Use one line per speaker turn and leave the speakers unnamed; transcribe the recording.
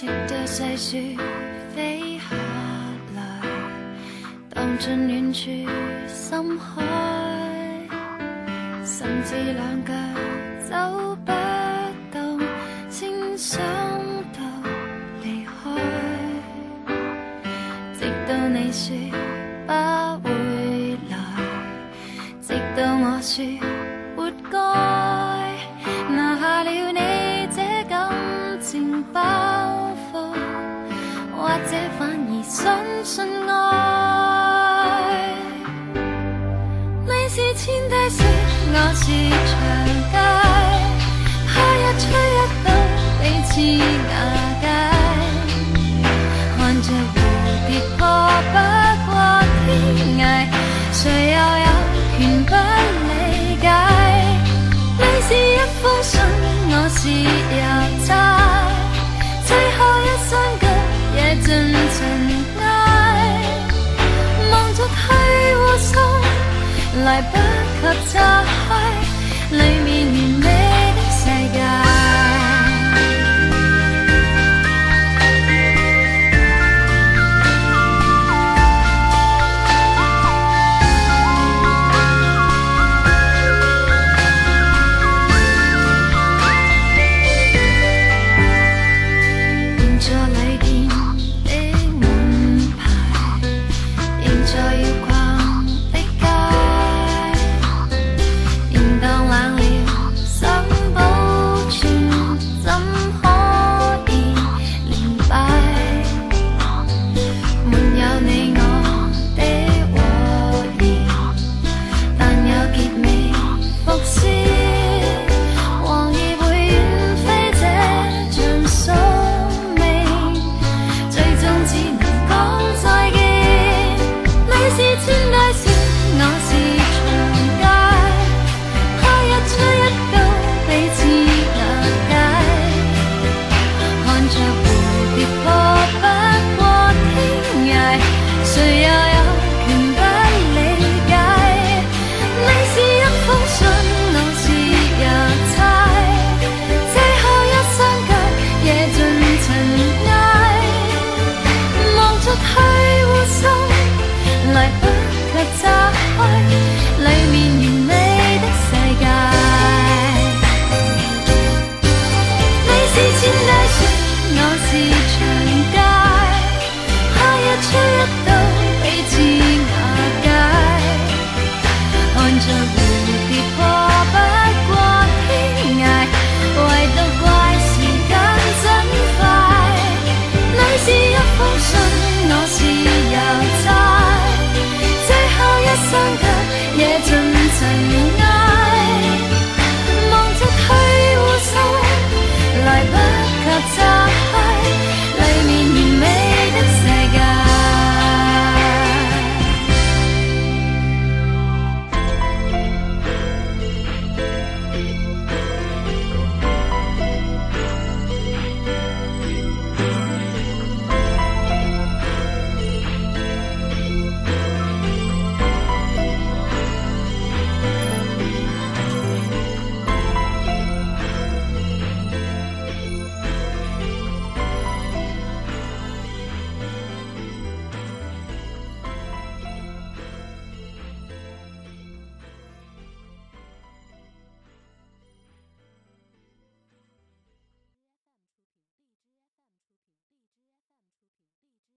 直到细雪飞下来，荡进远处深海，甚至两脚走不动，先想到离开，直到你说不会来，直到我说活该，者反而相信爱。你是千低雪，我是长街，怕一吹一倒，彼此瓦解。看着蝴蝶破不过天涯，谁又有权不理解？你是一封信，我是邮不及拆开，里面三个